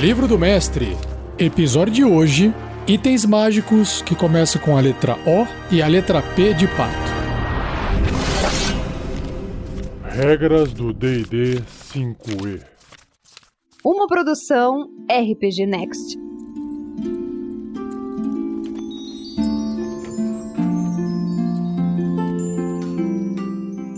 Livro do Mestre. Episódio de hoje: Itens mágicos que começam com a letra O e a letra P de pato. Regras do DD 5E. Uma produção RPG Next.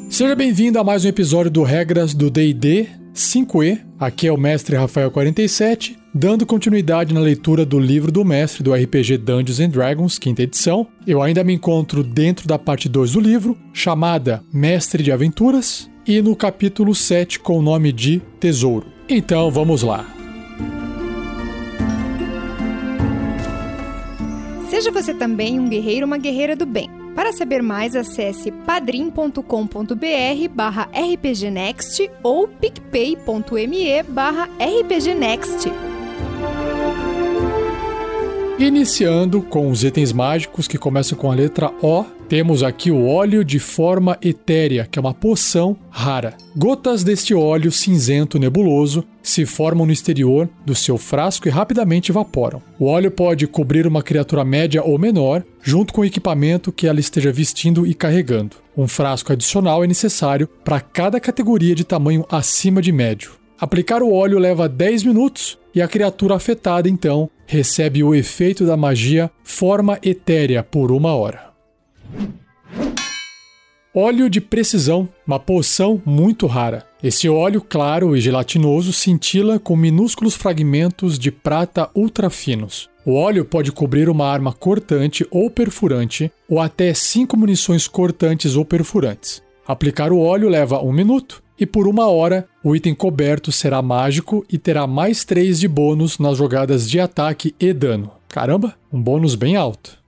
Seja bem-vindo a mais um episódio do Regras do D&D 5E. Aqui é o mestre Rafael 47, dando continuidade na leitura do livro do mestre do RPG Dungeons and Dragons, quinta edição. Eu ainda me encontro dentro da parte 2 do livro, chamada Mestre de Aventuras, e no capítulo 7 com o nome de Tesouro. Então, vamos lá. Seja você também um guerreiro ou uma guerreira do bem. Para saber mais, acesse padrim.com.br barra rpgnext ou picpay.me barra rpgnext. Iniciando com os itens mágicos que começam com a letra O, temos aqui o óleo de forma etérea, que é uma poção rara. Gotas deste óleo cinzento nebuloso se formam no exterior do seu frasco e rapidamente evaporam. O óleo pode cobrir uma criatura média ou menor, junto com o equipamento que ela esteja vestindo e carregando. Um frasco adicional é necessário para cada categoria de tamanho acima de médio. Aplicar o óleo leva 10 minutos e a criatura afetada então recebe o efeito da magia forma etérea por uma hora. Óleo de precisão, uma poção muito rara. Esse óleo claro e gelatinoso cintila com minúsculos fragmentos de prata ultra finos. O óleo pode cobrir uma arma cortante ou perfurante, ou até cinco munições cortantes ou perfurantes. Aplicar o óleo leva um minuto e por uma hora o item coberto será mágico e terá mais 3 de bônus nas jogadas de ataque e dano. Caramba, um bônus bem alto.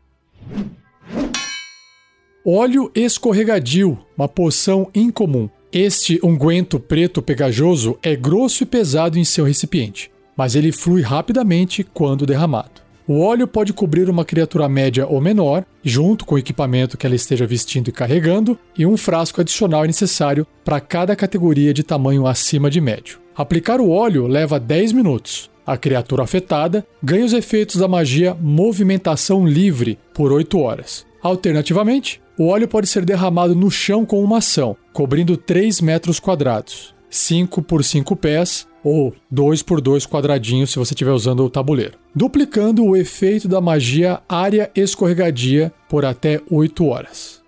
Óleo escorregadio, uma poção incomum. Este unguento preto pegajoso é grosso e pesado em seu recipiente, mas ele flui rapidamente quando derramado. O óleo pode cobrir uma criatura média ou menor, junto com o equipamento que ela esteja vestindo e carregando, e um frasco adicional é necessário para cada categoria de tamanho acima de médio. Aplicar o óleo leva 10 minutos. A criatura afetada ganha os efeitos da magia Movimentação Livre por 8 horas. Alternativamente, o óleo pode ser derramado no chão com uma ação, cobrindo 3 metros quadrados, 5 por 5 pés ou 2 por 2 quadradinhos se você estiver usando o tabuleiro, duplicando o efeito da magia área escorregadia por até 8 horas.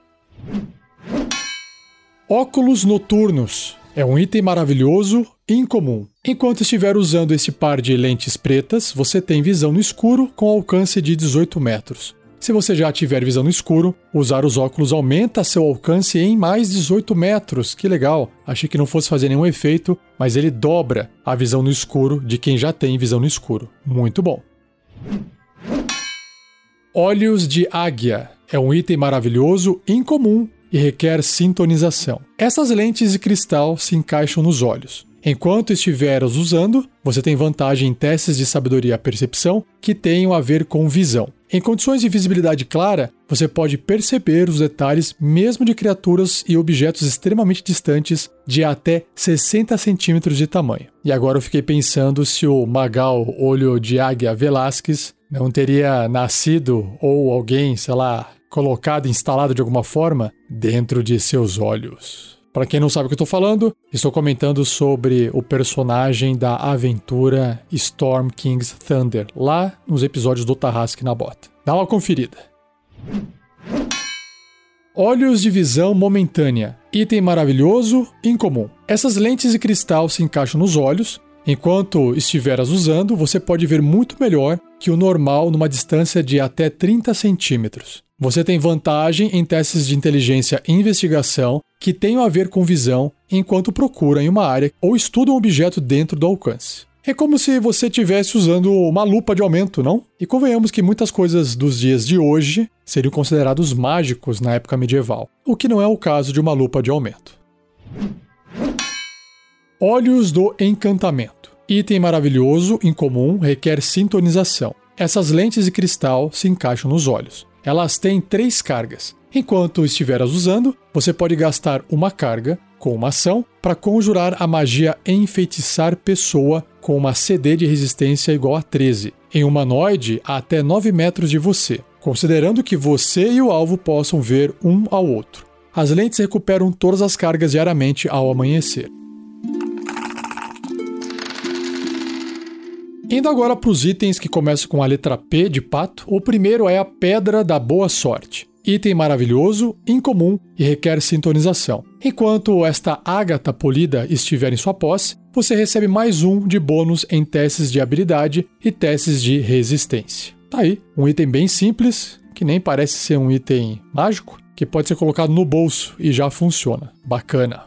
Óculos noturnos é um item maravilhoso e incomum. Enquanto estiver usando esse par de lentes pretas, você tem visão no escuro com alcance de 18 metros. Se você já tiver visão no escuro, usar os óculos aumenta seu alcance em mais 18 metros. Que legal! Achei que não fosse fazer nenhum efeito, mas ele dobra a visão no escuro de quem já tem visão no escuro. Muito bom. Olhos de águia é um item maravilhoso, incomum e requer sintonização. Essas lentes de cristal se encaixam nos olhos. Enquanto estiver os usando, você tem vantagem em testes de sabedoria e percepção que tenham a ver com visão. Em condições de visibilidade clara, você pode perceber os detalhes mesmo de criaturas e objetos extremamente distantes de até 60 centímetros de tamanho. E agora eu fiquei pensando se o Magal Olho de Águia Velasquez não teria nascido ou alguém, sei lá, colocado, instalado de alguma forma dentro de seus olhos. Para quem não sabe o que eu estou falando, estou comentando sobre o personagem da aventura Storm King's Thunder, lá nos episódios do Tarrasque na Bota. Dá uma conferida. Olhos de visão momentânea. Item maravilhoso, incomum. Essas lentes de cristal se encaixam nos olhos. Enquanto estiver as usando, você pode ver muito melhor que o normal numa distância de até 30 centímetros. Você tem vantagem em testes de inteligência e investigação que tenham a ver com visão enquanto procura em uma área ou estuda um objeto dentro do alcance. É como se você estivesse usando uma lupa de aumento, não? E convenhamos que muitas coisas dos dias de hoje seriam considerados mágicos na época medieval, o que não é o caso de uma lupa de aumento. Olhos do encantamento. Item maravilhoso, incomum, requer sintonização. Essas lentes de cristal se encaixam nos olhos. elas têm três cargas. Enquanto estiver as usando, você pode gastar uma carga com uma ação para conjurar a magia Enfeitiçar Pessoa com uma CD de resistência igual a 13, em humanoide a até 9 metros de você, considerando que você e o alvo possam ver um ao outro. As lentes recuperam todas as cargas diariamente ao amanhecer. Indo agora para os itens que começam com a letra P de pato, o primeiro é a Pedra da Boa Sorte. Item maravilhoso, incomum e requer sintonização. Enquanto esta ágata polida estiver em sua posse, você recebe mais um de bônus em testes de habilidade e testes de resistência. Tá aí, um item bem simples, que nem parece ser um item mágico, que pode ser colocado no bolso e já funciona. Bacana.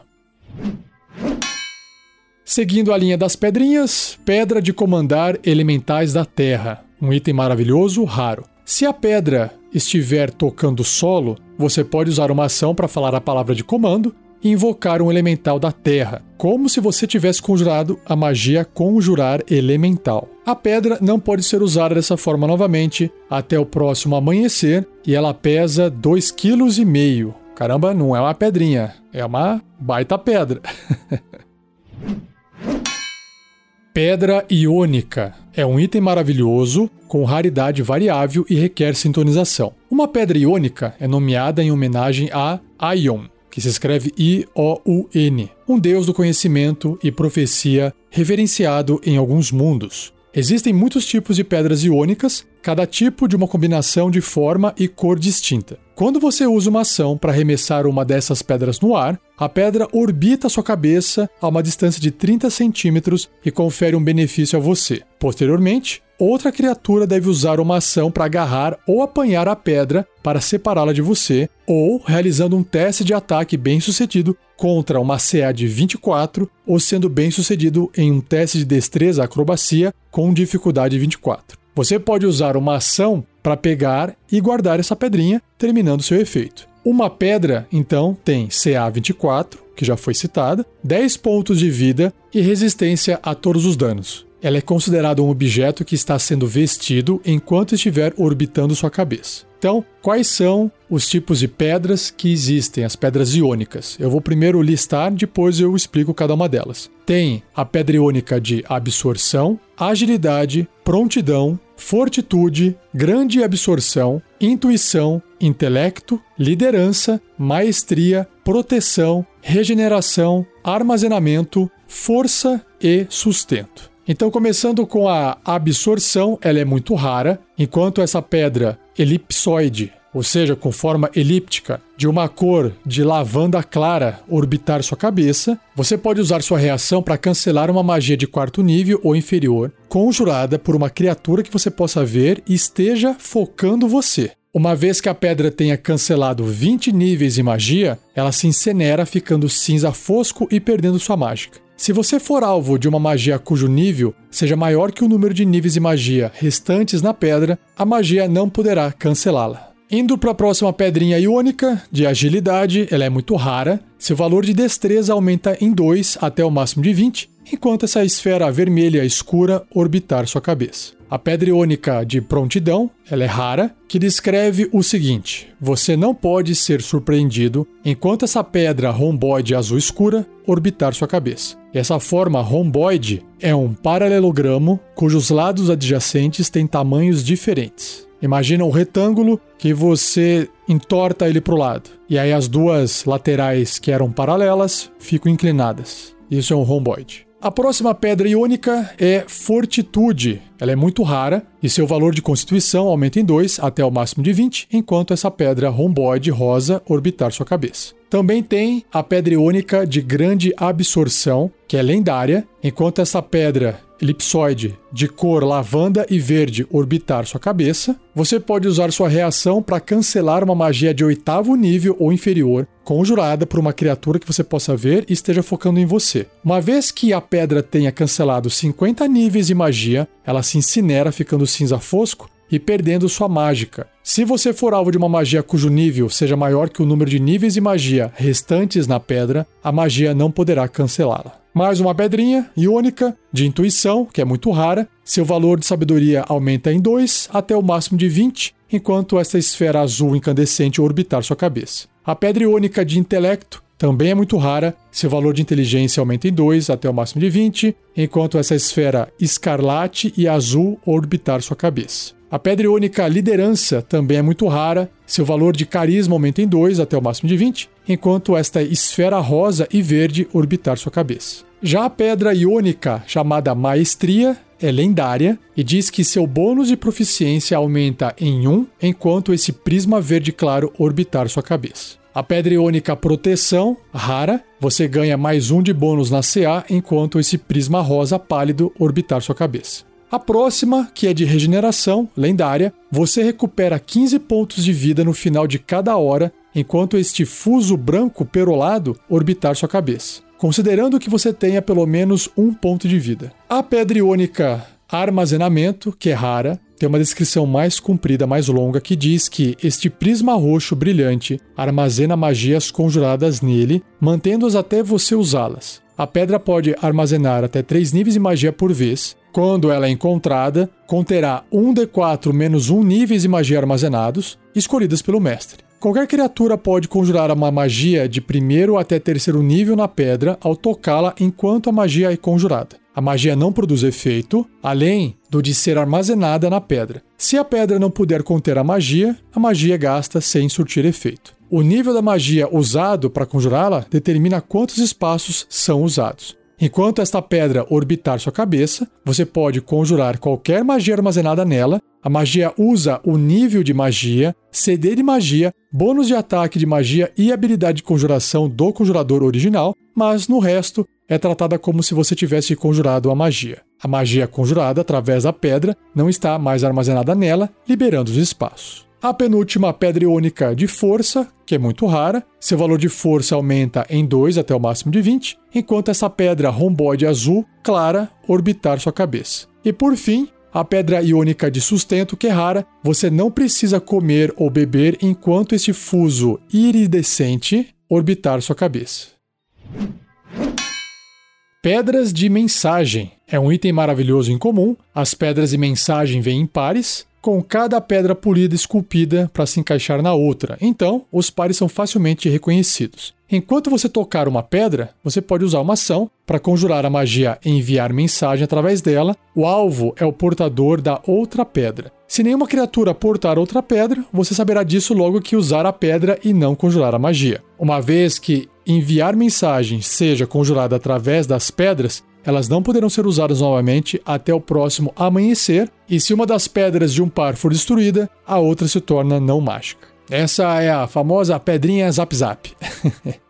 Seguindo a linha das pedrinhas, Pedra de Comandar Elementais da Terra. Um item maravilhoso, raro. Se a pedra estiver tocando solo, você pode usar uma ação para falar a palavra de comando e invocar um elemental da terra, como se você tivesse conjurado a magia Conjurar Elemental. A pedra não pode ser usada dessa forma novamente até o próximo amanhecer e ela pesa 2,5 kg. Caramba, não é uma pedrinha, é uma baita pedra. Pedra Iônica é um item maravilhoso com raridade variável e requer sintonização. Uma pedra iônica é nomeada em homenagem a Aion, que se escreve I-O-U-N, um deus do conhecimento e profecia reverenciado em alguns mundos. Existem muitos tipos de pedras iônicas, cada tipo de uma combinação de forma e cor distinta. Quando você usa uma ação para arremessar uma dessas pedras no ar, a pedra orbita sua cabeça a uma distância de 30 centímetros e confere um benefício a você. Posteriormente, outra criatura deve usar uma ação para agarrar ou apanhar a pedra para separá-la de você, ou realizando um teste de ataque bem sucedido contra uma CA de 24 ou sendo bem sucedido em um teste de destreza acrobacia com dificuldade 24. Você pode usar uma ação para pegar e guardar essa pedrinha, terminando seu efeito. Uma pedra, então, tem CA 24, que já foi citada, 10 pontos de vida e resistência a todos os danos. Ela é considerada um objeto que está sendo vestido enquanto estiver orbitando sua cabeça. Então, quais são os tipos de pedras que existem, as pedras iônicas? Eu vou primeiro listar, depois eu explico cada uma delas. Tem a pedra iônica de absorção, agilidade, prontidão, fortitude, grande absorção, intuição, intelecto, liderança, maestria, proteção, regeneração, armazenamento, força e sustento. Então, começando com a absorção, ela é muito rara, enquanto essa pedra elipsoide, ou seja, com forma elíptica, de uma cor de lavanda clara orbitar sua cabeça, você pode usar sua reação para cancelar uma magia de quarto nível ou inferior, conjurada por uma criatura que você possa ver e esteja focando você. Uma vez que a pedra tenha cancelado 20 níveis de magia, ela se incinera ficando cinza fosco e perdendo sua mágica. Se você for alvo de uma magia cujo nível seja maior que o número de níveis de magia restantes na pedra, a magia não poderá cancelá-la. Indo para a próxima pedrinha iônica, de agilidade, ela é muito rara. Seu valor de destreza aumenta em 2 até o máximo de 20, enquanto essa esfera vermelha escura orbitar sua cabeça. A pedra iônica de prontidão, ela é rara, que descreve o seguinte: você não pode ser surpreendido enquanto essa pedra romboide azul escura orbitar sua cabeça. Essa forma romboide é um paralelogramo cujos lados adjacentes têm tamanhos diferentes. Imagina um retângulo que você entorta ele para o lado. E aí as duas laterais que eram paralelas ficam inclinadas. Isso é um romboide. A próxima pedra iônica é Fortitude. Ela é muito rara e seu valor de constituição aumenta em 2 até o máximo de 20, enquanto essa pedra romboide rosa orbitar sua cabeça. Também tem a pedra iônica de grande absorção, que é lendária, enquanto essa pedra elipsoide de cor lavanda e verde orbitar sua cabeça, você pode usar sua reação para cancelar uma magia de oitavo nível ou inferior, conjurada por uma criatura que você possa ver e esteja focando em você. Uma vez que a pedra tenha cancelado 50 níveis de magia, ela se incinera ficando cinza fosco e perdendo sua mágica. Se você for alvo de uma magia cujo nível seja maior que o número de níveis de magia restantes na pedra, a magia não poderá cancelá-la. Mais uma pedrinha iônica de intuição, que é muito rara. Seu valor de sabedoria aumenta em 2 até o máximo de 20, enquanto esta esfera azul incandescente orbitar sua cabeça. A pedra iônica de intelecto também é muito rara, seu valor de inteligência aumenta em 2 até o máximo de 20, enquanto essa esfera escarlate e azul orbitar sua cabeça. A pedra iônica liderança também é muito rara, seu valor de carisma aumenta em 2 até o máximo de 20, enquanto esta esfera rosa e verde orbitar sua cabeça. Já a pedra iônica, chamada maestria, é lendária e diz que seu bônus de proficiência aumenta em 1 enquanto esse prisma verde claro orbitar sua cabeça. A pedra iônica proteção, rara, você ganha mais um de bônus na CA enquanto esse prisma rosa pálido orbitar sua cabeça. A próxima, que é de regeneração, lendária, você recupera 15 pontos de vida no final de cada hora enquanto este fuso branco perolado orbitar sua cabeça considerando que você tenha pelo menos um ponto de vida. A pedra iônica armazenamento, que é rara, tem uma descrição mais comprida, mais longa, que diz que este prisma roxo brilhante armazena magias conjuradas nele, mantendo-as até você usá-las. A pedra pode armazenar até 3 níveis de magia por vez. Quando ela é encontrada, conterá 1d4 menos 1 níveis de magia armazenados, escolhidas pelo mestre. Qualquer criatura pode conjurar uma magia de primeiro até terceiro nível na pedra ao tocá-la enquanto a magia é conjurada. A magia não produz efeito, além do de ser armazenada na pedra. Se a pedra não puder conter a magia, a magia gasta sem surtir efeito. O nível da magia usado para conjurá-la determina quantos espaços são usados. Enquanto esta pedra orbitar sua cabeça, você pode conjurar qualquer magia armazenada nela. A magia usa o nível de magia, CD de magia, bônus de ataque de magia e habilidade de conjuração do conjurador original, mas no resto é tratada como se você tivesse conjurado a magia. A magia conjurada através da pedra não está mais armazenada nela, liberando os espaços. A penúltima pedra iônica de força, que é muito rara, seu valor de força aumenta em 2 até o máximo de 20, enquanto essa pedra romboide azul clara orbitar sua cabeça. E por fim, a pedra iônica de sustento, que é rara, você não precisa comer ou beber enquanto este fuso iridescente orbitar sua cabeça. Pedras de mensagem é um item maravilhoso em comum. As pedras de mensagem vêm em pares, com cada pedra polida esculpida para se encaixar na outra. Então, os pares são facilmente reconhecidos. Enquanto você tocar uma pedra, você pode usar uma ação para conjurar a magia e enviar mensagem através dela. O alvo é o portador da outra pedra. Se nenhuma criatura portar outra pedra, você saberá disso logo que usar a pedra e não conjurar a magia. Uma vez que enviar mensagem seja conjurada através das pedras, elas não poderão ser usadas novamente até o próximo amanhecer, e se uma das pedras de um par for destruída, a outra se torna não mágica. Essa é a famosa pedrinha Zap Zap.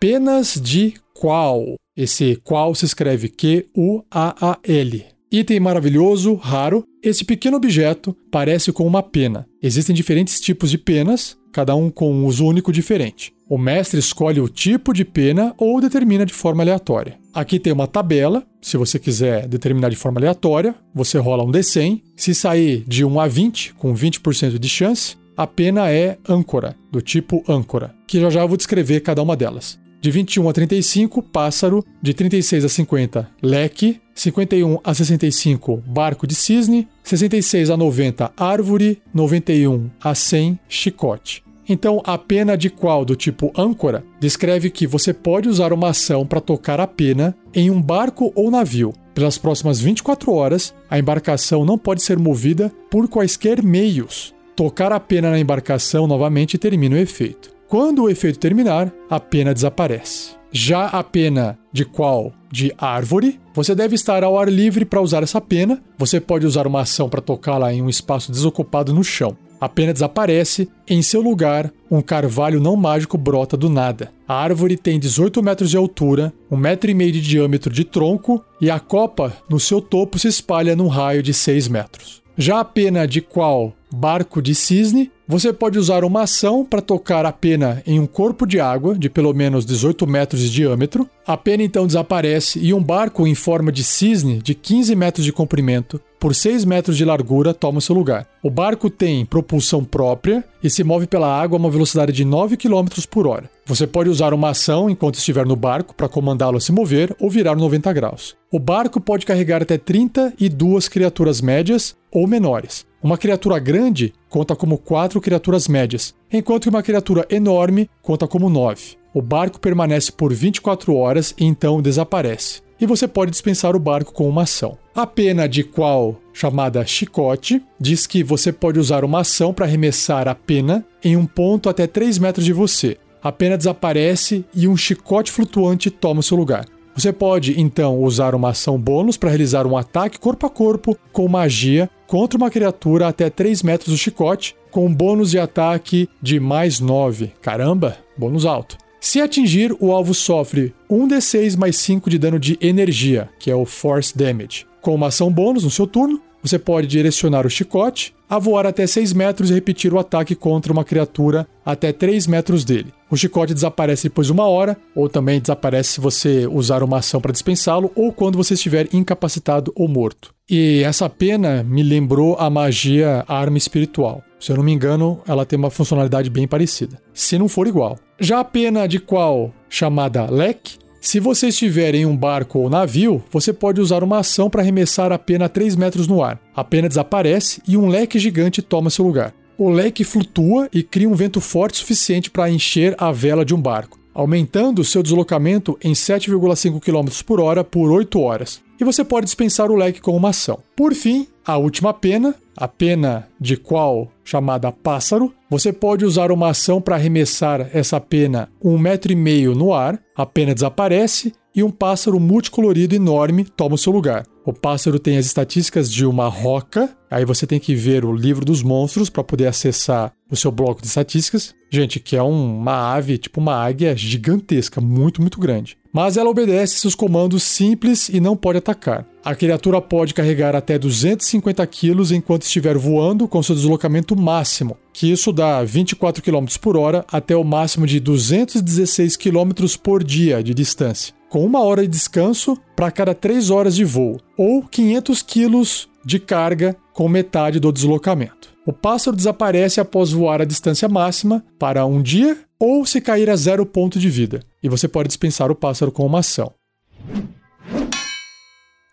Penas de Qual. Esse Qual se escreve Q-U-A-A-L. Item maravilhoso, raro. Esse pequeno objeto parece com uma pena. Existem diferentes tipos de penas, cada um com um uso único diferente. O mestre escolhe o tipo de pena ou determina de forma aleatória. Aqui tem uma tabela, se você quiser determinar de forma aleatória, você rola um D100. Se sair de 1 a 20, com 20% de chance, a pena é âncora, do tipo âncora, que já já vou descrever cada uma delas. De 21 a 35, pássaro. De 36 a 50, leque. 51 a 65, barco de cisne. 66 a 90, árvore. 91 a 100, chicote. Então, a pena de qual do tipo âncora descreve que você pode usar uma ação para tocar a pena em um barco ou navio. Pelas próximas 24 horas, a embarcação não pode ser movida por quaisquer meios. Tocar a pena na embarcação novamente termina o efeito. Quando o efeito terminar, a pena desaparece. Já a pena de qual? De árvore, você deve estar ao ar livre para usar essa pena. Você pode usar uma ação para tocá-la em um espaço desocupado no chão. A pena desaparece, em seu lugar, um carvalho não mágico brota do nada. A árvore tem 18 metros de altura, um metro e meio de diâmetro de tronco e a copa no seu topo se espalha num raio de 6 metros. Já a pena de qual barco de cisne, Você pode usar uma ação para tocar a pena em um corpo de água de pelo menos 18 metros de diâmetro. A pena então desaparece e um barco em forma de cisne de 15 metros de comprimento por 6 metros de largura toma seu lugar. O barco tem propulsão própria e se move pela água a uma velocidade de 9 km por hora. Você pode usar uma ação enquanto estiver no barco para comandá-lo a se mover ou virar 90 graus. O barco pode carregar até 32 criaturas médias ou menores. Uma criatura grande conta como 4 criaturas médias, enquanto que uma criatura enorme conta como 9. O barco permanece por 24 horas e então desaparece e você pode dispensar o barco com uma ação. A pena de qual, chamada chicote, diz que você pode usar uma ação para arremessar a pena em um ponto até 3 metros de você. A pena desaparece e um chicote flutuante toma seu lugar. Você pode então usar uma ação bônus para realizar um ataque corpo a corpo com magia contra uma criatura até 3 metros do chicote, com um bônus de ataque de mais 9. Caramba, bônus alto. Se atingir, o alvo sofre 1d6 mais 5 de dano de energia, que é o Force Damage. Com uma ação bônus no seu turno, você pode direcionar o chicote a voar até 6 metros e repetir o ataque contra uma criatura até 3 metros dele. O chicote desaparece depois de uma hora, ou também desaparece se você usar uma ação para dispensá-lo, ou quando você estiver incapacitado ou morto. E essa pena me lembrou a magia arma espiritual. Se eu não me engano, ela tem uma funcionalidade bem parecida. Se não for igual. Já a pena de qual, chamada leque, se você estiver em um barco ou navio, você pode usar uma ação para arremessar a pena a 3 metros no ar. A pena desaparece e um leque gigante toma seu lugar. O leque flutua e cria um vento forte suficiente para encher a vela de um barco, aumentando seu deslocamento em 7,5 km por hora por 8 horas. E você pode dispensar o leque com uma ação. Por fim, a última pena, a pena de qual chamada pássaro, você pode usar uma ação para arremessar essa pena um metro e meio no ar, a pena desaparece e um pássaro multicolorido enorme toma o seu lugar. O pássaro tem as estatísticas de uma roca, aí você tem que ver o livro dos monstros para poder acessar o seu bloco de estatísticas. Gente, que é um, uma ave, tipo uma águia gigantesca, muito, muito grande. Mas ela obedece seus comandos simples e não pode atacar. A criatura pode carregar até 250 quilos enquanto estiver voando com seu deslocamento máximo, que isso dá 24 km por hora até o máximo de 216 km por dia de distância, com uma hora de descanso para cada 3 horas de voo, ou 500 quilos de carga com metade do deslocamento. O pássaro desaparece após voar a distância máxima para um dia ou se cair a zero ponto de vida, e você pode dispensar o pássaro com uma ação.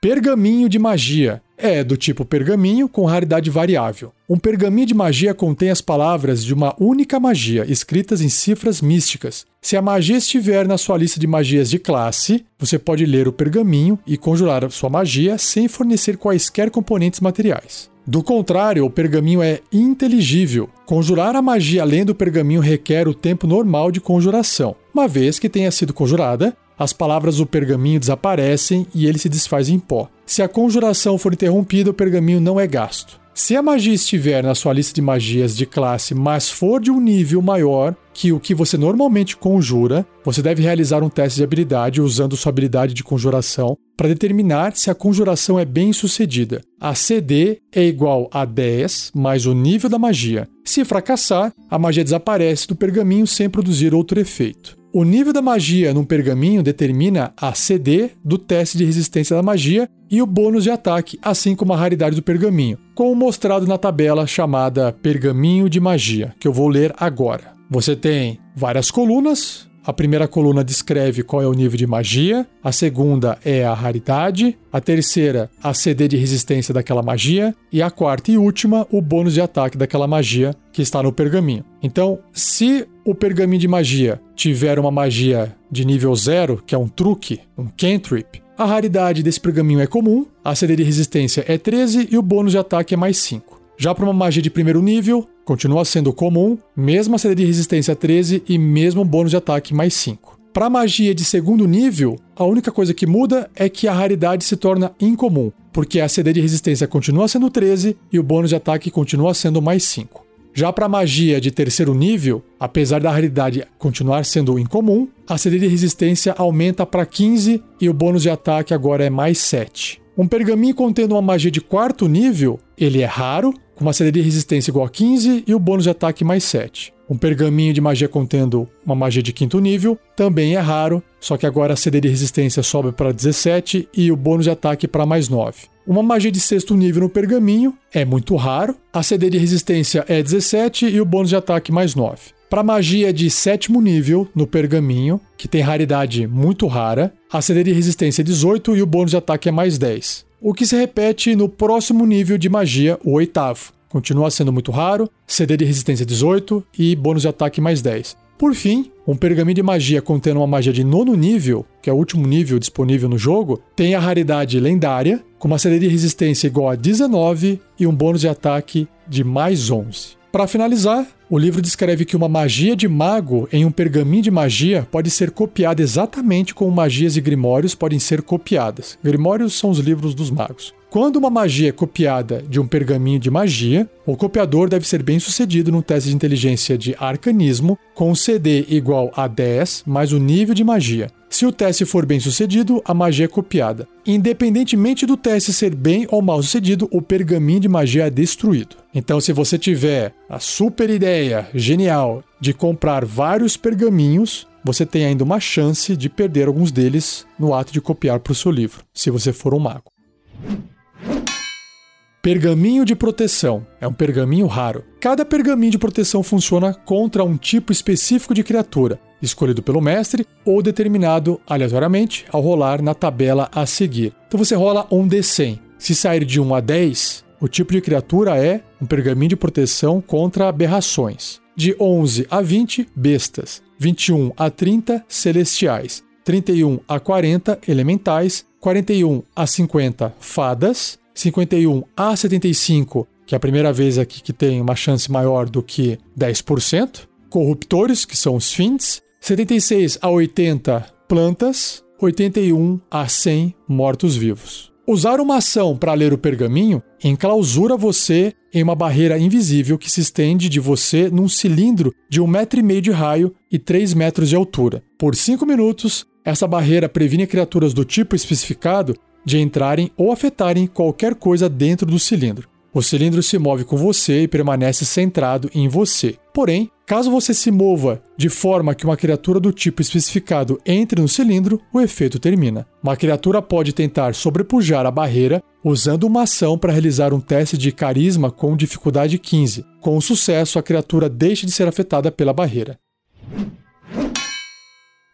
Pergaminho de magia. É do tipo pergaminho com raridade variável. Um pergaminho de magia contém as palavras de uma única magia, escritas em cifras místicas. Se a magia estiver na sua lista de magias de classe, você pode ler o pergaminho e conjurar sua magia sem fornecer quaisquer componentes materiais. Do contrário, o pergaminho é inteligível. Conjurar a magia além do pergaminho requer o tempo normal de conjuração. Uma vez que tenha sido conjurada, as palavras do pergaminho desaparecem e ele se desfaz em pó. Se a conjuração for interrompida, o pergaminho não é gasto. Se a magia estiver na sua lista de magias de classe, mas for de um nível maior que o que você normalmente conjura, você deve realizar um teste de habilidade usando sua habilidade de conjuração para determinar se a conjuração é bem sucedida. A CD é igual a 10 mais o nível da magia. Se fracassar, a magia desaparece do pergaminho sem produzir outro efeito. O nível da magia num pergaminho determina a CD do teste de resistência da magia e o bônus de ataque, assim como a raridade do pergaminho, como mostrado na tabela chamada Pergaminho de Magia, que eu vou ler agora. Você tem várias colunas, a primeira coluna descreve qual é o nível de magia, a segunda é a raridade, a terceira, a CD de resistência daquela magia, e a quarta e última, o bônus de ataque daquela magia que está no pergaminho. Então, se o pergaminho de magia tiver uma magia de nível zero, que é um truque, um cantrip, a raridade desse pergaminho é comum, a CD de resistência é 13 e o bônus de ataque é mais 5. Já para uma magia de primeiro nível, continua sendo comum, mesma CD de resistência 13 e mesmo bônus de ataque mais 5. Para magia de segundo nível, a única coisa que muda é que a raridade se torna incomum, porque a CD de resistência continua sendo 13 e o bônus de ataque continua sendo mais 5. Já para magia de terceiro nível, apesar da raridade continuar sendo incomum, a CD de resistência aumenta para 15 e o bônus de ataque agora é mais 7. Um pergaminho contendo uma magia de quarto nível, ele é raro, uma CD de resistência igual a 15 e o bônus de ataque mais 7. Um pergaminho de magia contendo uma magia de quinto nível também é raro, só que agora a CD de resistência sobe para 17 e o bônus de ataque para mais 9. Uma magia de sexto nível no pergaminho é muito raro, a CD de resistência é 17 e o bônus de ataque mais 9. Para magia de sétimo nível no pergaminho, que tem raridade muito rara, a CD de resistência é 18 e o bônus de ataque é mais 10 o que se repete no próximo nível de magia, o oitavo. Continua sendo muito raro, CD de resistência 18 e bônus de ataque mais 10. Por fim, um pergaminho de magia contendo uma magia de nono nível, que é o último nível disponível no jogo, tem a raridade lendária, com uma CD de resistência igual a 19 e um bônus de ataque de mais 11. Para finalizar, o livro descreve que uma magia de mago em um pergaminho de magia pode ser copiada exatamente como magias e grimórios podem ser copiadas. Grimórios são os livros dos magos. Quando uma magia é copiada de um pergaminho de magia, o copiador deve ser bem sucedido no teste de inteligência de arcanismo, com o CD igual a 10 mais o nível de magia. Se o teste for bem sucedido, a magia é copiada. Independentemente do teste ser bem ou mal sucedido, o pergaminho de magia é destruído. Então, se você tiver a super ideia genial de comprar vários pergaminhos, você tem ainda uma chance de perder alguns deles no ato de copiar para o seu livro, se você for um mago. Pergaminho de proteção é um pergaminho raro. Cada pergaminho de proteção funciona contra um tipo específico de criatura, escolhido pelo mestre ou determinado aleatoriamente ao rolar na tabela a seguir. Então você rola um D100. Se sair de 1 a 10, o tipo de criatura é um pergaminho de proteção contra aberrações. De 11 a 20, bestas. 21 a 30, celestiais. 31 a 40, elementais. 41 a 50, fadas. 51 a 75, que é a primeira vez aqui que tem uma chance maior do que 10%. Corruptores, que são os fins. 76 a 80, plantas. 81 a 100, mortos-vivos. Usar uma ação para ler o pergaminho enclausura você em uma barreira invisível que se estende de você num cilindro de um metro e meio de raio e 3 metros de altura. Por 5 minutos, essa barreira previne criaturas do tipo especificado de entrarem ou afetarem qualquer coisa dentro do cilindro. O cilindro se move com você e permanece centrado em você. Porém, caso você se mova de forma que uma criatura do tipo especificado entre no cilindro, o efeito termina. Uma criatura pode tentar sobrepujar a barreira usando uma ação para realizar um teste de carisma com dificuldade 15. Com sucesso, a criatura deixa de ser afetada pela barreira.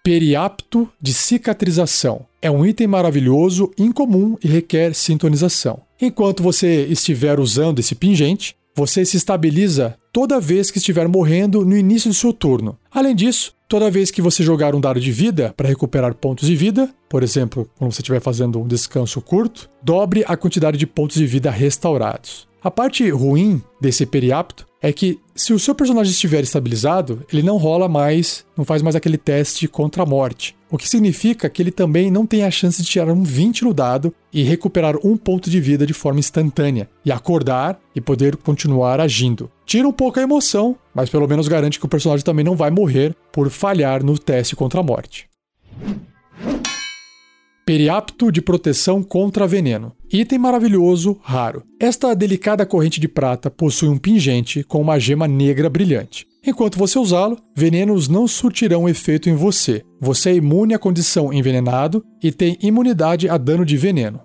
Periapto de cicatrização. É um item maravilhoso, incomum e requer sintonização. Enquanto você estiver usando esse pingente, você se estabiliza toda vez que estiver morrendo no início do seu turno. Além disso, toda vez que você jogar um dado de vida para recuperar pontos de vida, por exemplo, quando você estiver fazendo um descanso curto, dobre a quantidade de pontos de vida restaurados. A parte ruim desse periapto é que se o seu personagem estiver estabilizado, ele não rola mais, não faz mais aquele teste contra a morte. O que significa que ele também não tem a chance de tirar um 20 no dado e recuperar um ponto de vida de forma instantânea, e acordar e poder continuar agindo. Tira um pouco a emoção, mas pelo menos garante que o personagem também não vai morrer por falhar no teste contra a morte. Periapto de proteção contra veneno. Item maravilhoso, raro. Esta delicada corrente de prata possui um pingente com uma gema negra brilhante. Enquanto você usá-lo, venenos não surtirão efeito em você. Você é imune à condição envenenado e tem imunidade a dano de veneno.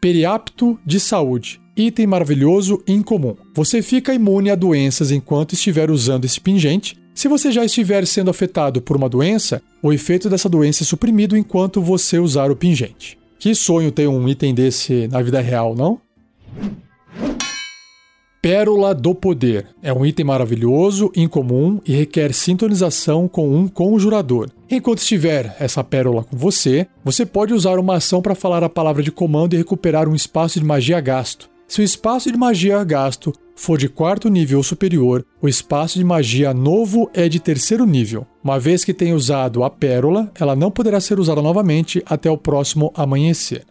Periapto de saúde. Item maravilhoso incomum. Você fica imune a doenças enquanto estiver usando esse pingente se você já estiver sendo afetado por uma doença, o efeito dessa doença é suprimido enquanto você usar o pingente. Que sonho ter um item desse na vida real, não? Pérola do Poder é um item maravilhoso, incomum e requer sintonização com um conjurador. Enquanto estiver essa pérola com você, você pode usar uma ação para falar a palavra de comando e recuperar um espaço de magia gasto. Se o espaço de magia gasto for de quarto nível ou superior, o espaço de magia novo é de terceiro nível. Uma vez que tenha usado a pérola, ela não poderá ser usada novamente até o próximo amanhecer.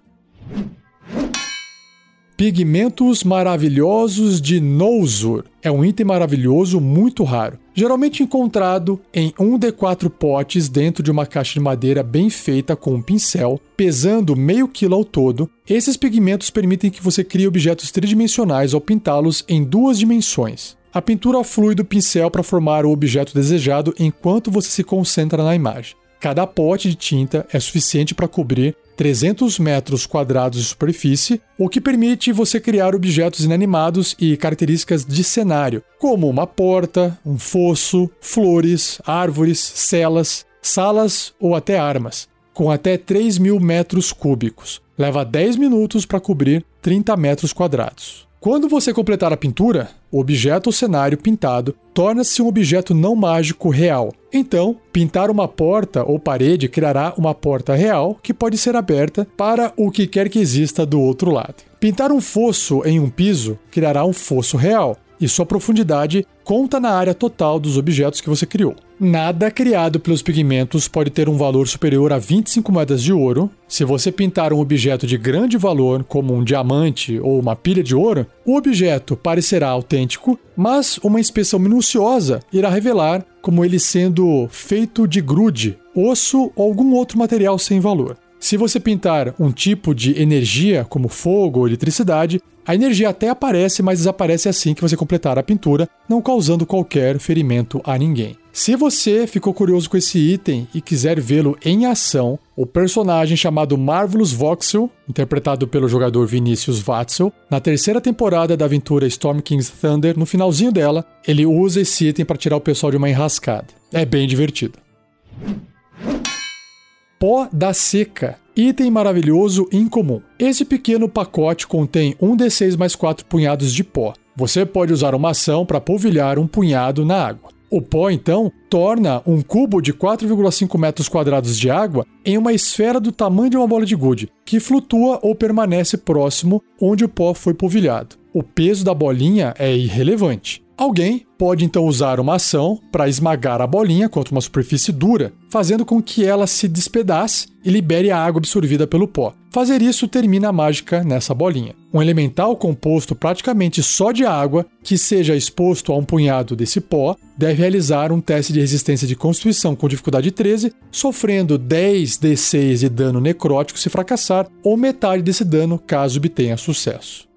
Pigmentos maravilhosos de Nouzur. É um item maravilhoso muito raro, geralmente encontrado em um de quatro potes dentro de uma caixa de madeira bem feita com um pincel, pesando meio quilo ao todo. Esses pigmentos permitem que você crie objetos tridimensionais ao pintá-los em duas dimensões. A pintura flui do pincel para formar o objeto desejado enquanto você se concentra na imagem. Cada pote de tinta é suficiente para cobrir 300 metros quadrados de superfície, o que permite você criar objetos inanimados e características de cenário, como uma porta, um fosso, flores, árvores, celas, salas ou até armas, com até 3 mil metros cúbicos. Leva 10 minutos para cobrir 30 metros quadrados. Quando você completar a pintura, o objeto ou cenário pintado torna-se um objeto não mágico real. Então, pintar uma porta ou parede criará uma porta real que pode ser aberta para o que quer que exista do outro lado. Pintar um fosso em um piso criará um fosso real, e sua profundidade conta na área total dos objetos que você criou. Nada criado pelos pigmentos pode ter um valor superior a 25 moedas de ouro. Se você pintar um objeto de grande valor, como um diamante ou uma pilha de ouro, o objeto parecerá autêntico, mas uma inspeção minuciosa irá revelar como ele sendo feito de grude, osso ou algum outro material sem valor. Se você pintar um tipo de energia, como fogo ou eletricidade, a energia até aparece, mas desaparece assim que você completar a pintura, não causando qualquer ferimento a ninguém. Se você ficou curioso com esse item e quiser vê-lo em ação, o personagem chamado Marvelous Voxel, interpretado pelo jogador Vinicius Vatzel, na terceira temporada da aventura Storm King's Thunder, no finalzinho dela, ele usa esse item para tirar o pessoal de uma enrascada. É bem divertido. Pó da Seca. Item maravilhoso incomum. Esse pequeno pacote contém um D6 mais 4 punhados de pó. Você pode usar uma ação para polvilhar um punhado na água. O pó, então, torna um cubo de 4,5 metros quadrados de água em uma esfera do tamanho de uma bola de gude, que flutua ou permanece próximo onde o pó foi polvilhado. O peso da bolinha é irrelevante. Alguém pode então usar uma ação para esmagar a bolinha contra uma superfície dura, fazendo com que ela se despedace e libere a água absorvida pelo pó. Fazer isso termina a mágica nessa bolinha. Um elemental composto praticamente só de água, que seja exposto a um punhado desse pó, deve realizar um teste de resistência de constituição com dificuldade 13, sofrendo 10 d6 de dano necrótico se fracassar, ou metade desse dano caso obtenha sucesso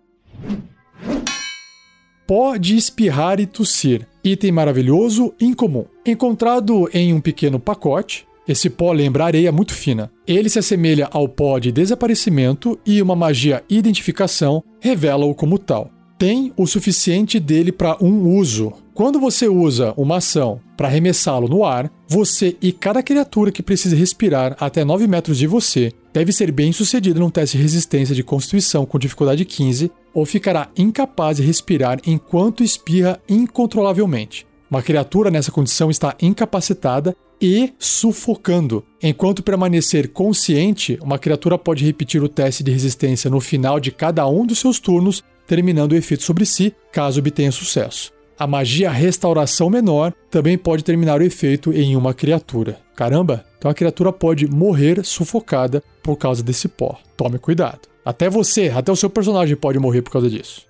pó de espirrar e tossir, item maravilhoso incomum. Encontrado em um pequeno pacote, esse pó lembra areia muito fina. Ele se assemelha ao pó de desaparecimento e uma magia identificação revela-o como tal. Tem o suficiente dele para um uso. Quando você usa uma ação para arremessá-lo no ar, você e cada criatura que precise respirar até 9 metros de você deve ser bem sucedido num teste de resistência de constituição com dificuldade 15 ou ficará incapaz de respirar enquanto espirra incontrolavelmente. Uma criatura nessa condição está incapacitada e sufocando. Enquanto permanecer consciente, uma criatura pode repetir o teste de resistência no final de cada um dos seus turnos, terminando o efeito sobre si, caso obtenha sucesso. A magia Restauração Menor também pode terminar o efeito em uma criatura. Caramba, então a criatura pode morrer sufocada por causa desse pó. Tome cuidado. Até você, até o seu personagem pode morrer por causa disso.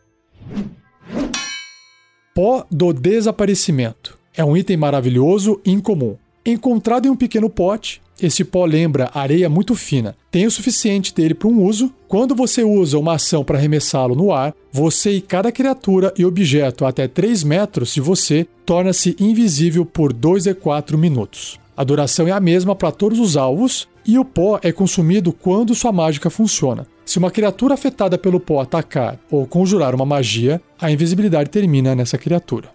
Pó do desaparecimento. É um item maravilhoso e incomum. Encontrado em um pequeno pote, esse pó lembra areia muito fina. Tem o suficiente dele para um uso. Quando você usa uma ação para arremessá-lo no ar, você e cada criatura e objeto até 3 metros de você torna-se invisível por 2 e 4 minutos. A duração é a mesma para todos os alvos e o pó é consumido quando sua mágica funciona. Se uma criatura afetada pelo pó atacar ou conjurar uma magia, a invisibilidade termina nessa criatura.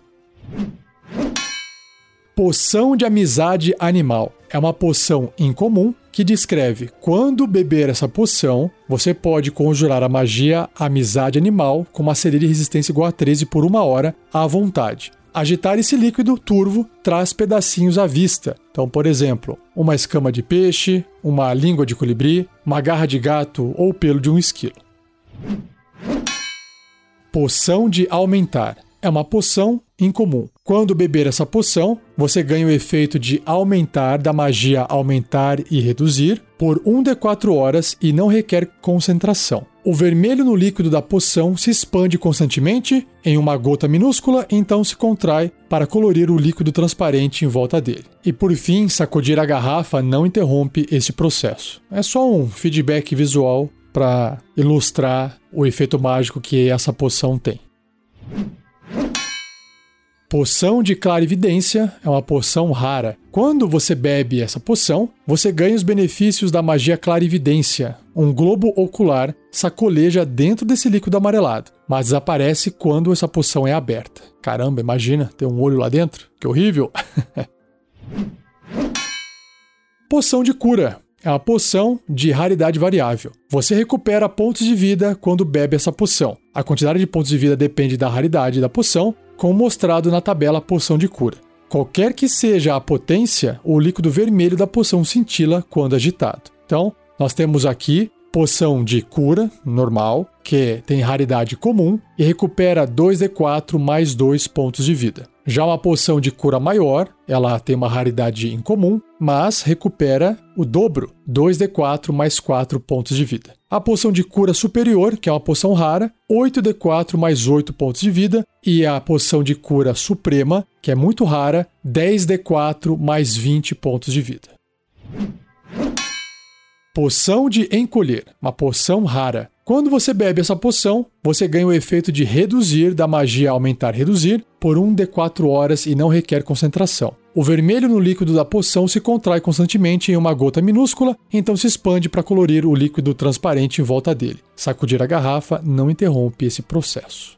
Poção de amizade animal. É uma poção incomum que descreve quando beber essa poção, você pode conjurar a magia amizade animal com uma CD de resistência igual a 13 por uma hora à vontade. Agitar esse líquido turvo traz pedacinhos à vista. Então, por exemplo, uma escama de peixe, uma língua de colibri, uma garra de gato ou pelo de um esquilo. Poção de aumentar. É uma poção incomum. Quando beber essa poção, você ganha o efeito de aumentar da magia aumentar e reduzir, por 1d4 horas e não requer concentração. O vermelho no líquido da poção se expande constantemente em uma gota minúscula, então se contrai para colorir o líquido transparente em volta dele. E por fim, sacudir a garrafa não interrompe esse processo. É só um feedback visual para ilustrar o efeito mágico que essa poção tem. Poção de clarividência é uma poção rara. Quando você bebe essa poção, você ganha os benefícios da magia clarividência. Um globo ocular sacoleja dentro desse líquido amarelado, mas desaparece quando essa poção é aberta. Caramba, imagina ter um olho lá dentro? Que horrível! poção de cura. É uma poção de raridade variável. Você recupera pontos de vida quando bebe essa poção. A quantidade de pontos de vida depende da raridade da poção como mostrado na tabela poção de cura. Qualquer que seja a potência, o líquido vermelho da poção cintila quando agitado. Então, nós temos aqui poção de cura normal, que tem raridade comum e recupera 2d4 mais 2 pontos de vida. Já uma poção de cura maior, ela tem uma raridade incomum, mas recupera o dobro, 2d4 mais 4 pontos de vida. A poção de cura superior, que é uma poção rara, 8d4 mais 8 pontos de vida. E a poção de cura suprema, que é muito rara, 10d4 mais 20 pontos de vida. Poção de encolher, uma poção rara. Quando você bebe essa poção, você ganha o efeito de reduzir da magia aumentar reduzir por 1d4 horas e não requer concentração. O vermelho no líquido da poção se contrai constantemente em uma gota minúscula, então se expande para colorir o líquido transparente em volta dele. Sacudir a garrafa não interrompe esse processo.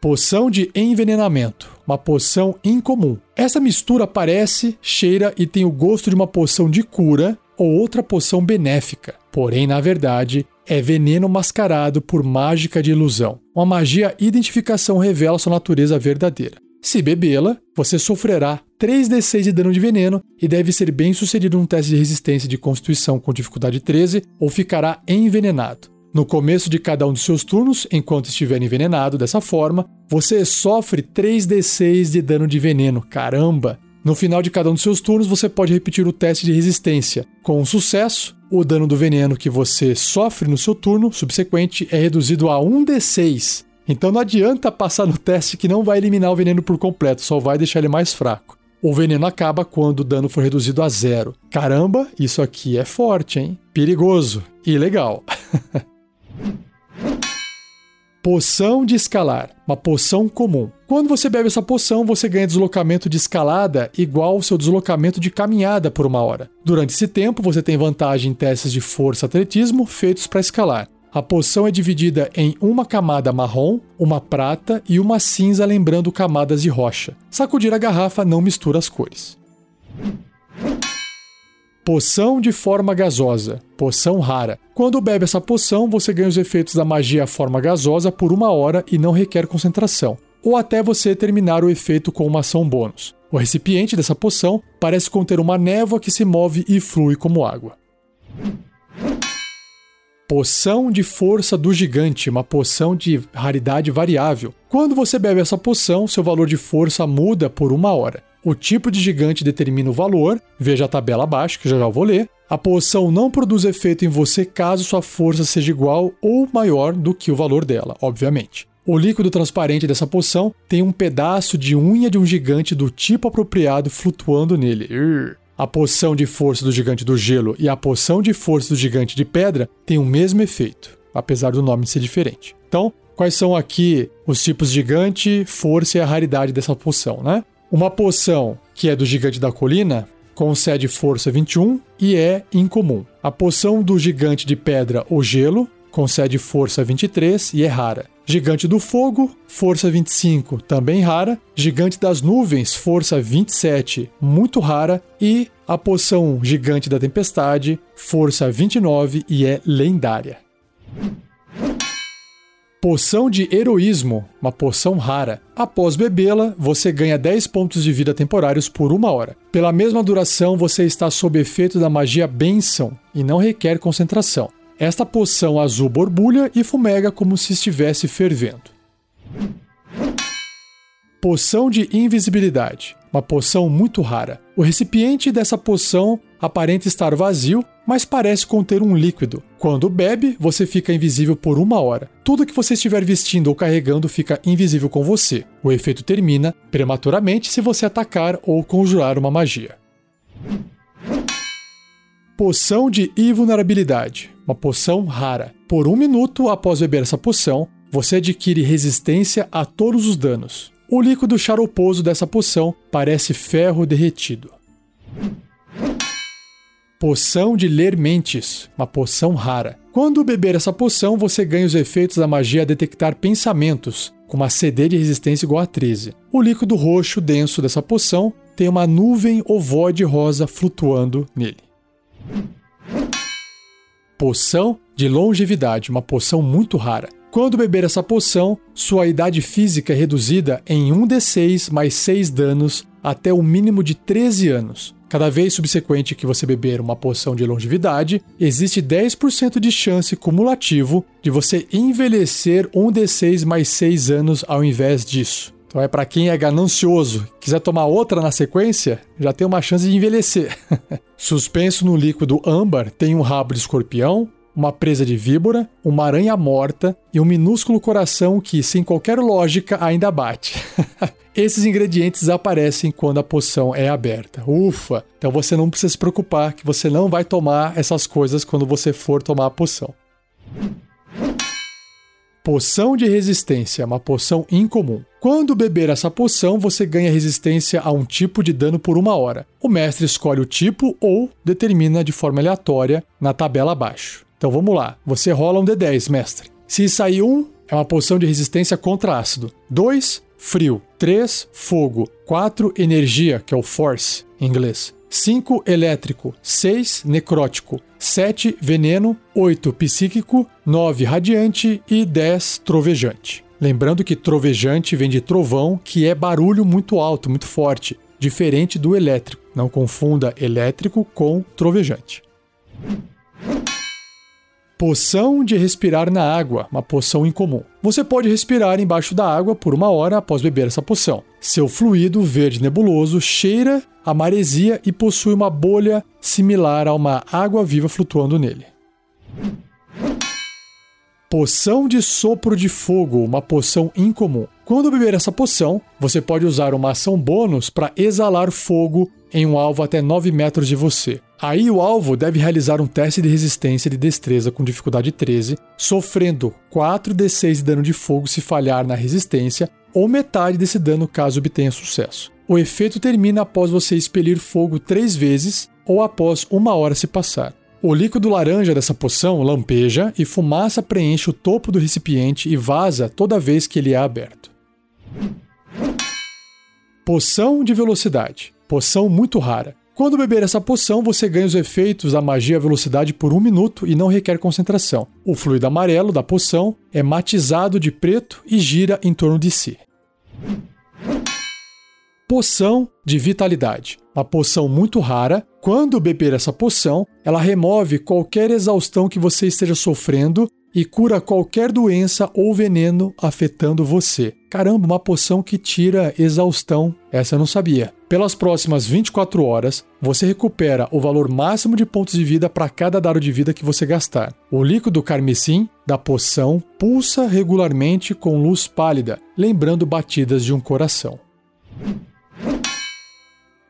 Poção de envenenamento, uma poção incomum. Essa mistura parece, cheira e tem o gosto de uma poção de cura ou outra poção benéfica. Porém, na verdade, é veneno mascarado por mágica de ilusão. Uma magia identificação revela sua natureza verdadeira. Se bebê-la, você sofrerá 3d6 de dano de veneno e deve ser bem sucedido num teste de resistência de constituição com dificuldade 13 ou ficará envenenado. No começo de cada um dos seus turnos, enquanto estiver envenenado dessa forma, você sofre 3d6 de dano de veneno. Caramba! No final de cada um dos seus turnos, você pode repetir o teste de resistência. Com sucesso, o dano do veneno que você sofre no seu turno subsequente é reduzido a 1d6. Então não adianta passar no teste que não vai eliminar o veneno por completo, só vai deixar ele mais fraco. O veneno acaba quando o dano for reduzido a zero. Caramba, isso aqui é forte, hein? Perigoso e legal. Poção de escalar, uma poção comum. Quando você bebe essa poção, você ganha deslocamento de escalada igual ao seu deslocamento de caminhada por uma hora. Durante esse tempo, você tem vantagem em testes de força atletismo feitos para escalar. A poção é dividida em uma camada marrom, uma prata e uma cinza, lembrando camadas de rocha. Sacudir a garrafa não mistura as cores. Poção de forma gasosa, poção rara. Quando bebe essa poção, você ganha os efeitos da magia forma gasosa por uma hora e não requer concentração, ou até você terminar o efeito com uma ação bônus. O recipiente dessa poção parece conter uma névoa que se move e flui como água. Poção de Força do Gigante, uma poção de raridade variável. Quando você bebe essa poção, seu valor de força muda por uma hora. O tipo de gigante determina o valor, veja a tabela abaixo, que já já vou ler. A poção não produz efeito em você caso sua força seja igual ou maior do que o valor dela, obviamente. O líquido transparente dessa poção tem um pedaço de unha de um gigante do tipo apropriado flutuando nele. A poção de força do gigante do gelo e a poção de força do gigante de pedra têm o mesmo efeito, apesar do nome ser diferente. Então, quais são aqui os tipos gigante, força e a raridade dessa poção, né? Uma poção que é do Gigante da Colina concede força 21 e é incomum. A poção do Gigante de Pedra ou Gelo concede força 23 e é rara. Gigante do Fogo, força 25, também rara. Gigante das Nuvens, força 27, muito rara. E a poção Gigante da Tempestade, força 29 e é lendária. Poção de Heroísmo, uma poção rara. Após bebê-la, você ganha 10 pontos de vida temporários por uma hora. Pela mesma duração, você está sob efeito da magia Benção e não requer concentração. Esta poção azul borbulha e fumega como se estivesse fervendo. Poção de Invisibilidade. uma poção muito rara. O recipiente dessa poção aparenta estar vazio, mas parece conter um líquido. Quando bebe, você fica invisível por uma hora. Tudo que você estiver vestindo ou carregando fica invisível com você. O efeito termina prematuramente se você atacar ou conjurar uma magia. Poção de invulnerabilidade, uma poção rara. Por um minuto após beber essa poção, você adquire resistência a todos os danos. O líquido charoposo dessa poção parece ferro derretido. Poção de Ler Mentes, uma poção rara. Quando beber essa poção, você ganha os efeitos da magia Detectar Pensamentos, com uma CD de resistência igual a 13. O líquido roxo denso dessa poção tem uma nuvem ovoide rosa flutuando nele. Poção de Longevidade, uma poção muito rara. Quando beber essa poção, sua idade física é reduzida em 1d6 mais 6 danos até o mínimo de 13 anos. Cada vez subsequente que você beber uma poção de longevidade, existe 10% de chance cumulativo de você envelhecer 1d6 mais 6 anos ao invés disso. Então é para quem é ganancioso, quiser tomar outra na sequência, já tem uma chance de envelhecer. Suspenso no líquido âmbar tem um rabo de escorpião, uma presa de víbora, uma aranha morta e um minúsculo coração que, sem qualquer lógica, ainda bate. Esses ingredientes aparecem quando a poção é aberta. Ufa! Então você não precisa se preocupar que você não vai tomar essas coisas quando você for tomar a poção. Poção de resistência, uma poção incomum. Quando beber essa poção, você ganha resistência a um tipo de dano por uma hora. O mestre escolhe o tipo ou determina de forma aleatória na tabela abaixo. Então vamos lá. Você rola um D10, mestre. Se sair um, é uma poção de resistência contra ácido. 2, frio. 3, fogo. 4, energia, que é o force em inglês. 5, elétrico. 6, necrótico. 7, veneno. 8, psíquico. 9, radiante. E 10, trovejante. Lembrando que trovejante vem de trovão, que é barulho muito alto, muito forte, diferente do elétrico. Não confunda elétrico com trovejante. Poção de respirar na água, uma poção incomum. Você pode respirar embaixo da água por uma hora após beber essa poção. Seu fluido verde nebuloso cheira a maresia e possui uma bolha similar a uma água viva flutuando nele. Poção de sopro de fogo, uma poção incomum. Quando beber essa poção, você pode usar uma ação bônus para exalar fogo em um alvo até 9 metros de você. Aí o alvo deve realizar um teste de resistência de destreza com dificuldade 13, sofrendo 4d6 de dano de fogo se falhar na resistência, ou metade desse dano caso obtenha sucesso. O efeito termina após você expelir fogo três vezes ou após uma hora se passar. O líquido laranja dessa poção lampeja e fumaça preenche o topo do recipiente e vaza toda vez que ele é aberto. Poção de velocidade. Poção muito rara. Quando beber essa poção, você ganha os efeitos da magia velocidade por um minuto e não requer concentração. O fluido amarelo da poção é matizado de preto e gira em torno de si. Poção de vitalidade. Uma poção muito rara. Quando beber essa poção, ela remove qualquer exaustão que você esteja sofrendo e cura qualquer doença ou veneno afetando você. Caramba, uma poção que tira exaustão. Essa eu não sabia. Pelas próximas 24 horas, você recupera o valor máximo de pontos de vida para cada dado de vida que você gastar. O líquido carmesim da poção pulsa regularmente com luz pálida, lembrando batidas de um coração.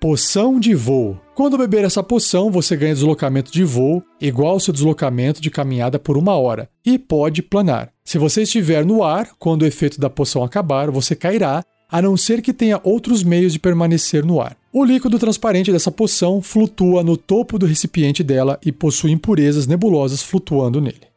Poção de voo. Quando beber essa poção, você ganha deslocamento de voo igual ao seu deslocamento de caminhada por uma hora e pode planar. Se você estiver no ar, quando o efeito da poção acabar, você cairá, a não ser que tenha outros meios de permanecer no ar. O líquido transparente dessa poção flutua no topo do recipiente dela e possui impurezas nebulosas flutuando nele.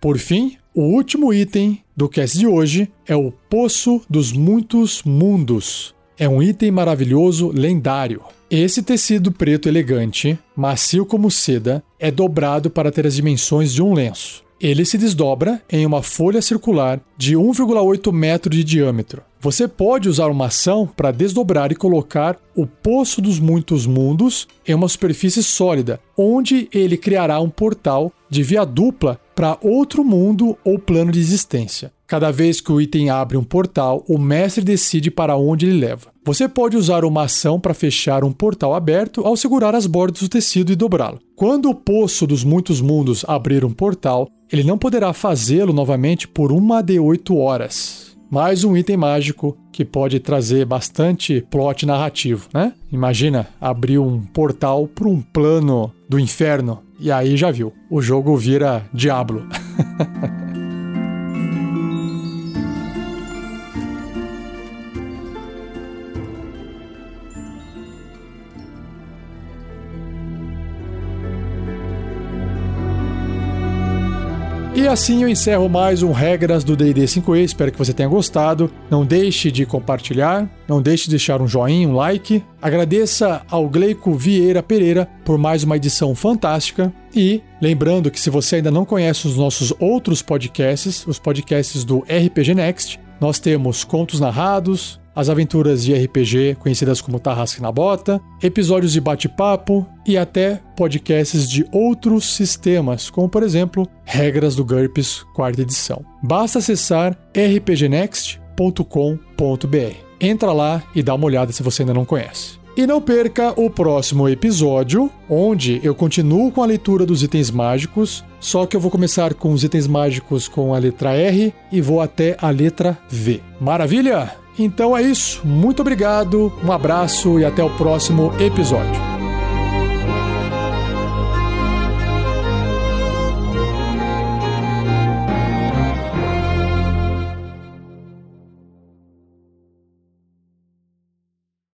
Por fim, o último item do cast de hoje é o Poço dos Muitos Mundos. É um item maravilhoso lendário. Esse tecido preto elegante, macio como seda, é dobrado para ter as dimensões de um lenço. Ele se desdobra em uma folha circular de 1,8 metro de diâmetro. Você pode usar uma ação para desdobrar e colocar o Poço dos Muitos Mundos em uma superfície sólida, onde ele criará um portal de via dupla para outro mundo ou plano de existência. Cada vez que o item abre um portal, o mestre decide para onde ele leva. Você pode usar uma ação para fechar um portal aberto ao segurar as bordas do tecido e dobrá-lo. Quando o poço dos muitos mundos abrir um portal, ele não poderá fazê-lo novamente por uma de oito horas. Mais um item mágico que pode trazer bastante plot narrativo, né? Imagina abrir um portal para um plano do inferno e aí já viu, o jogo vira Diablo. E assim eu encerro mais um Regras do D&D 5e. Espero que você tenha gostado. Não deixe de compartilhar, não deixe de deixar um joinha, um like. Agradeça ao Gleico Vieira Pereira por mais uma edição fantástica. E lembrando que se você ainda não conhece os nossos outros podcasts, os podcasts do RPG Next, nós temos contos narrados, as aventuras de RPG conhecidas como Tarrasque na Bota, episódios de bate-papo e até podcasts de outros sistemas, como por exemplo Regras do GURPS, quarta edição. Basta acessar rpgnext.com.br. Entra lá e dá uma olhada se você ainda não conhece. E não perca o próximo episódio, onde eu continuo com a leitura dos itens mágicos, só que eu vou começar com os itens mágicos com a letra R e vou até a letra V. Maravilha? Então é isso. Muito obrigado, um abraço e até o próximo episódio.